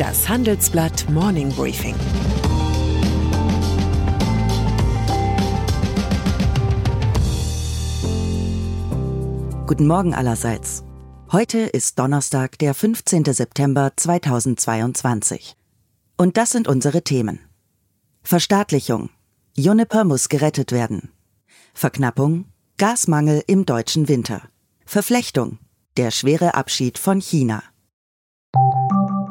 Das Handelsblatt Morning Briefing. Guten Morgen allerseits. Heute ist Donnerstag, der 15. September 2022. Und das sind unsere Themen. Verstaatlichung. Juniper muss gerettet werden. Verknappung. Gasmangel im deutschen Winter. Verflechtung. Der schwere Abschied von China.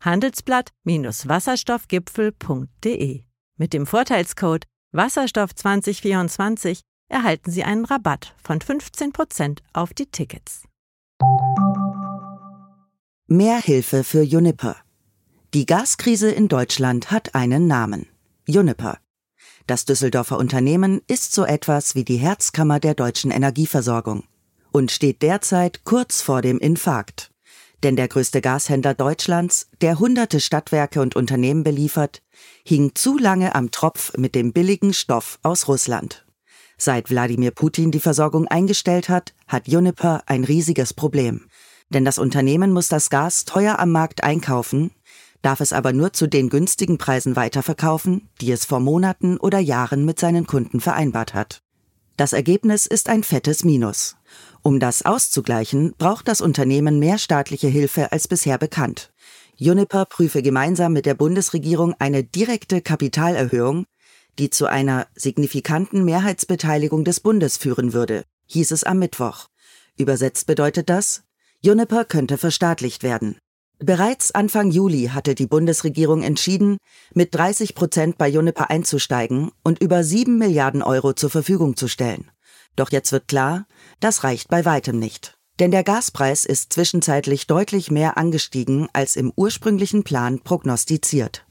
handelsblatt-wasserstoffgipfel.de. Mit dem Vorteilscode Wasserstoff 2024 erhalten Sie einen Rabatt von 15% auf die Tickets. Mehr Hilfe für Juniper. Die Gaskrise in Deutschland hat einen Namen. Juniper. Das Düsseldorfer Unternehmen ist so etwas wie die Herzkammer der deutschen Energieversorgung und steht derzeit kurz vor dem Infarkt. Denn der größte Gashändler Deutschlands, der hunderte Stadtwerke und Unternehmen beliefert, hing zu lange am Tropf mit dem billigen Stoff aus Russland. Seit Wladimir Putin die Versorgung eingestellt hat, hat Juniper ein riesiges Problem. Denn das Unternehmen muss das Gas teuer am Markt einkaufen, darf es aber nur zu den günstigen Preisen weiterverkaufen, die es vor Monaten oder Jahren mit seinen Kunden vereinbart hat. Das Ergebnis ist ein fettes Minus. Um das auszugleichen, braucht das Unternehmen mehr staatliche Hilfe als bisher bekannt. Juniper prüfe gemeinsam mit der Bundesregierung eine direkte Kapitalerhöhung, die zu einer signifikanten Mehrheitsbeteiligung des Bundes führen würde, hieß es am Mittwoch. Übersetzt bedeutet das, Juniper könnte verstaatlicht werden. Bereits Anfang Juli hatte die Bundesregierung entschieden, mit 30 Prozent bei Juniper einzusteigen und über 7 Milliarden Euro zur Verfügung zu stellen. Doch jetzt wird klar, das reicht bei weitem nicht. Denn der Gaspreis ist zwischenzeitlich deutlich mehr angestiegen als im ursprünglichen Plan prognostiziert.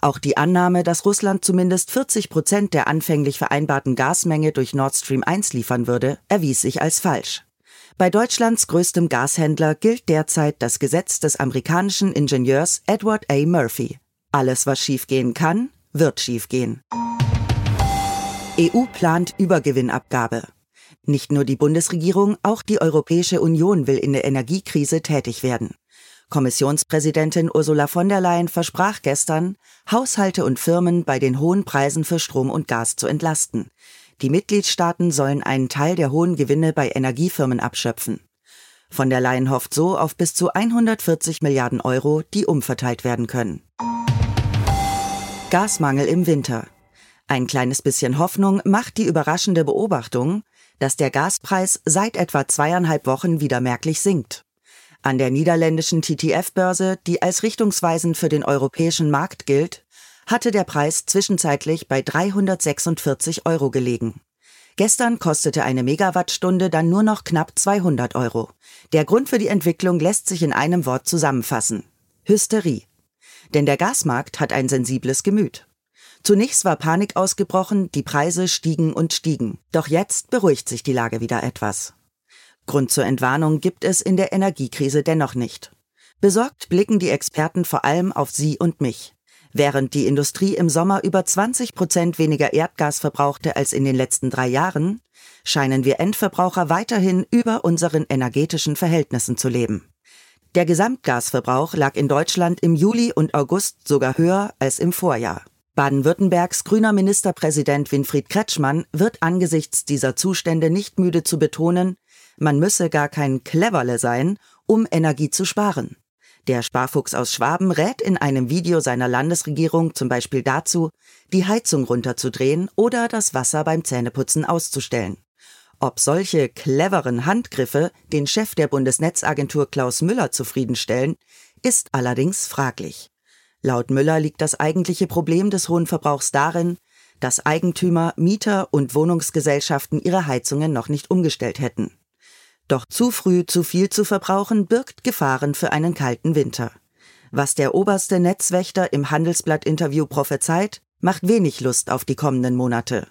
Auch die Annahme, dass Russland zumindest 40 Prozent der anfänglich vereinbarten Gasmenge durch Nord Stream 1 liefern würde, erwies sich als falsch. Bei Deutschlands größtem Gashändler gilt derzeit das Gesetz des amerikanischen Ingenieurs Edward A. Murphy. Alles, was schiefgehen kann, wird schiefgehen. EU plant Übergewinnabgabe. Nicht nur die Bundesregierung, auch die Europäische Union will in der Energiekrise tätig werden. Kommissionspräsidentin Ursula von der Leyen versprach gestern, Haushalte und Firmen bei den hohen Preisen für Strom und Gas zu entlasten. Die Mitgliedstaaten sollen einen Teil der hohen Gewinne bei Energiefirmen abschöpfen. Von der Leyen hofft so auf bis zu 140 Milliarden Euro, die umverteilt werden können. Gasmangel im Winter. Ein kleines bisschen Hoffnung macht die überraschende Beobachtung, dass der Gaspreis seit etwa zweieinhalb Wochen wieder merklich sinkt. An der niederländischen TTF-Börse, die als richtungsweisend für den europäischen Markt gilt, hatte der Preis zwischenzeitlich bei 346 Euro gelegen. Gestern kostete eine Megawattstunde dann nur noch knapp 200 Euro. Der Grund für die Entwicklung lässt sich in einem Wort zusammenfassen. Hysterie. Denn der Gasmarkt hat ein sensibles Gemüt. Zunächst war Panik ausgebrochen, die Preise stiegen und stiegen. Doch jetzt beruhigt sich die Lage wieder etwas. Grund zur Entwarnung gibt es in der Energiekrise dennoch nicht. Besorgt blicken die Experten vor allem auf Sie und mich. Während die Industrie im Sommer über 20 Prozent weniger Erdgas verbrauchte als in den letzten drei Jahren, scheinen wir Endverbraucher weiterhin über unseren energetischen Verhältnissen zu leben. Der Gesamtgasverbrauch lag in Deutschland im Juli und August sogar höher als im Vorjahr. Baden-Württembergs grüner Ministerpräsident Winfried Kretschmann wird angesichts dieser Zustände nicht müde zu betonen, man müsse gar kein Cleverle sein, um Energie zu sparen. Der Sparfuchs aus Schwaben rät in einem Video seiner Landesregierung zum Beispiel dazu, die Heizung runterzudrehen oder das Wasser beim Zähneputzen auszustellen. Ob solche cleveren Handgriffe den Chef der Bundesnetzagentur Klaus Müller zufriedenstellen, ist allerdings fraglich. Laut Müller liegt das eigentliche Problem des hohen Verbrauchs darin, dass Eigentümer, Mieter und Wohnungsgesellschaften ihre Heizungen noch nicht umgestellt hätten. Doch zu früh zu viel zu verbrauchen birgt Gefahren für einen kalten Winter. Was der oberste Netzwächter im Handelsblatt-Interview prophezeit, macht wenig Lust auf die kommenden Monate.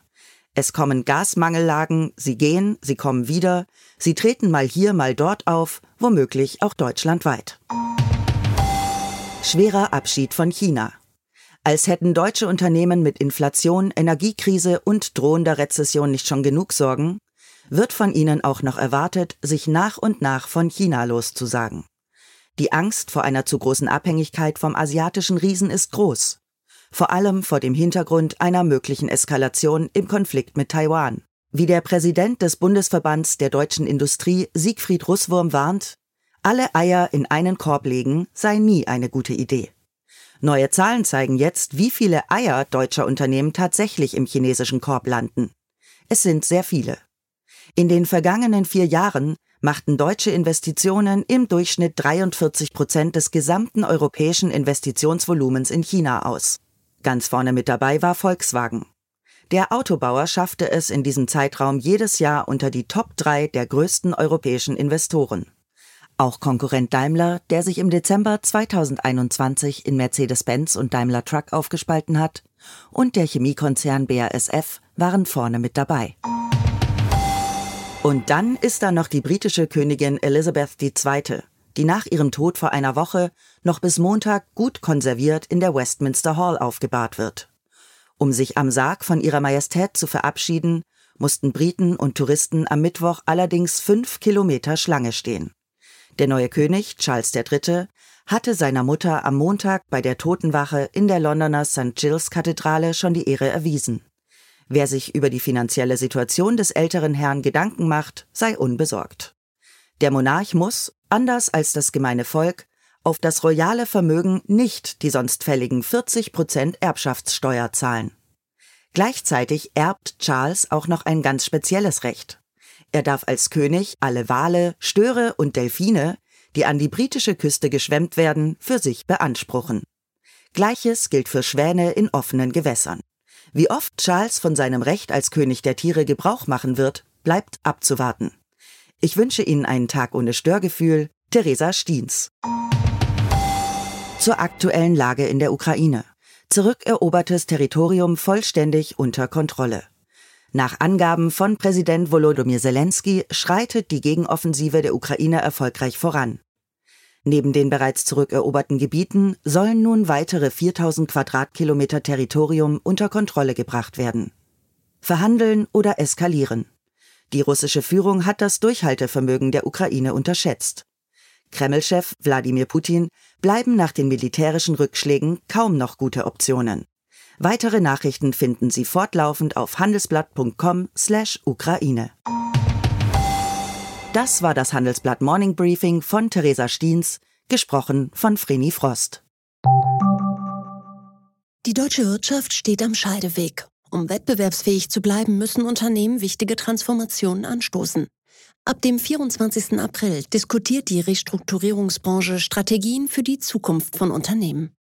Es kommen Gasmangellagen, sie gehen, sie kommen wieder, sie treten mal hier, mal dort auf, womöglich auch deutschlandweit. Schwerer Abschied von China. Als hätten deutsche Unternehmen mit Inflation, Energiekrise und drohender Rezession nicht schon genug Sorgen, wird von ihnen auch noch erwartet, sich nach und nach von China loszusagen. Die Angst vor einer zu großen Abhängigkeit vom asiatischen Riesen ist groß vor allem vor dem Hintergrund einer möglichen Eskalation im Konflikt mit Taiwan. Wie der Präsident des Bundesverbands der deutschen Industrie Siegfried Russwurm warnt, alle Eier in einen Korb legen sei nie eine gute Idee. Neue Zahlen zeigen jetzt, wie viele Eier deutscher Unternehmen tatsächlich im chinesischen Korb landen. Es sind sehr viele. In den vergangenen vier Jahren machten deutsche Investitionen im Durchschnitt 43 Prozent des gesamten europäischen Investitionsvolumens in China aus. Ganz vorne mit dabei war Volkswagen. Der Autobauer schaffte es in diesem Zeitraum jedes Jahr unter die Top 3 der größten europäischen Investoren. Auch Konkurrent Daimler, der sich im Dezember 2021 in Mercedes-Benz und Daimler Truck aufgespalten hat, und der Chemiekonzern BASF waren vorne mit dabei. Und dann ist da noch die britische Königin Elizabeth II die nach ihrem Tod vor einer Woche noch bis Montag gut konserviert in der Westminster Hall aufgebahrt wird. Um sich am Sarg von ihrer Majestät zu verabschieden, mussten Briten und Touristen am Mittwoch allerdings fünf Kilometer Schlange stehen. Der neue König, Charles III., hatte seiner Mutter am Montag bei der Totenwache in der Londoner St. Giles Kathedrale schon die Ehre erwiesen. Wer sich über die finanzielle Situation des älteren Herrn Gedanken macht, sei unbesorgt. Der Monarch muss, anders als das gemeine Volk, auf das royale Vermögen nicht die sonst fälligen 40 Prozent Erbschaftssteuer zahlen. Gleichzeitig erbt Charles auch noch ein ganz spezielles Recht. Er darf als König alle Wale, Störe und Delfine, die an die britische Küste geschwemmt werden, für sich beanspruchen. Gleiches gilt für Schwäne in offenen Gewässern. Wie oft Charles von seinem Recht als König der Tiere Gebrauch machen wird, bleibt abzuwarten. Ich wünsche Ihnen einen Tag ohne Störgefühl. Theresa Stiens. Zur aktuellen Lage in der Ukraine. Zurückerobertes Territorium vollständig unter Kontrolle. Nach Angaben von Präsident Volodymyr Zelensky schreitet die Gegenoffensive der Ukraine erfolgreich voran. Neben den bereits zurückeroberten Gebieten sollen nun weitere 4000 Quadratkilometer Territorium unter Kontrolle gebracht werden. Verhandeln oder eskalieren. Die russische Führung hat das Durchhaltevermögen der Ukraine unterschätzt. Kreml-Chef Wladimir Putin bleiben nach den militärischen Rückschlägen kaum noch gute Optionen. Weitere Nachrichten finden Sie fortlaufend auf handelsblatt.com/ukraine. Das war das Handelsblatt Morning Briefing von Theresa Stiens, gesprochen von Vreni Frost. Die deutsche Wirtschaft steht am Scheideweg. Um wettbewerbsfähig zu bleiben, müssen Unternehmen wichtige Transformationen anstoßen. Ab dem 24. April diskutiert die Restrukturierungsbranche Strategien für die Zukunft von Unternehmen.